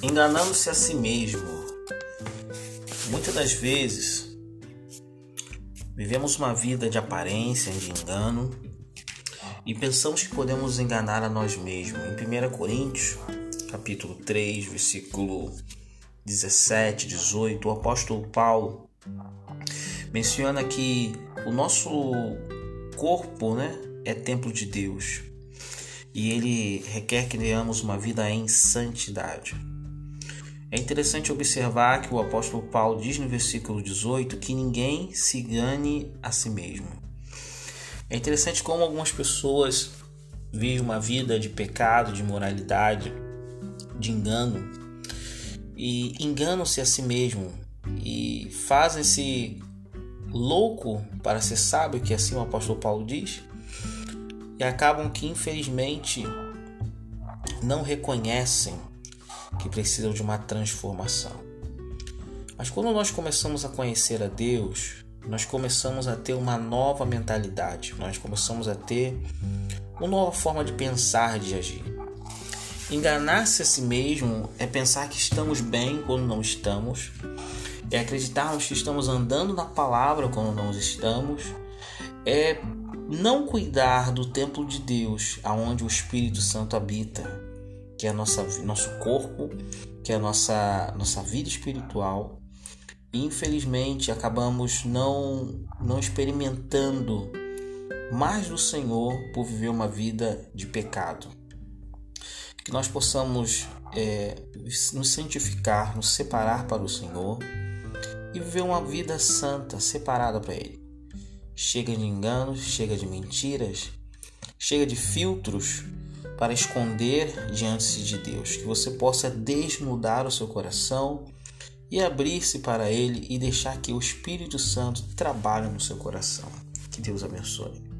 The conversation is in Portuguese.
enganando-se a si mesmo. Muitas das vezes vivemos uma vida de aparência, de engano e pensamos que podemos enganar a nós mesmos. Em 1 Coríntios, capítulo 3, versículo 17, 18, o apóstolo Paulo menciona que o nosso corpo, né, é templo de Deus e ele requer que tenhamos uma vida em santidade. É interessante observar que o apóstolo Paulo diz no versículo 18 que ninguém se engane a si mesmo. É interessante como algumas pessoas vivem uma vida de pecado, de moralidade, de engano e enganam-se a si mesmo e fazem-se louco para ser sábio, que assim o apóstolo Paulo diz, e acabam que infelizmente não reconhecem que precisam de uma transformação. Mas quando nós começamos a conhecer a Deus, nós começamos a ter uma nova mentalidade, nós começamos a ter uma nova forma de pensar, de agir. Enganar-se a si mesmo é pensar que estamos bem quando não estamos, é acreditarmos que estamos andando na palavra quando não estamos, é não cuidar do templo de Deus, aonde o Espírito Santo habita, que é nossa, nosso corpo, que é a nossa, nossa vida espiritual. Infelizmente, acabamos não, não experimentando mais do Senhor por viver uma vida de pecado. Que nós possamos é, nos santificar, nos separar para o Senhor e viver uma vida santa, separada para Ele. Chega de enganos, chega de mentiras, chega de filtros para esconder diante de Deus. Que você possa desnudar o seu coração e abrir-se para Ele e deixar que o Espírito Santo trabalhe no seu coração. Que Deus abençoe.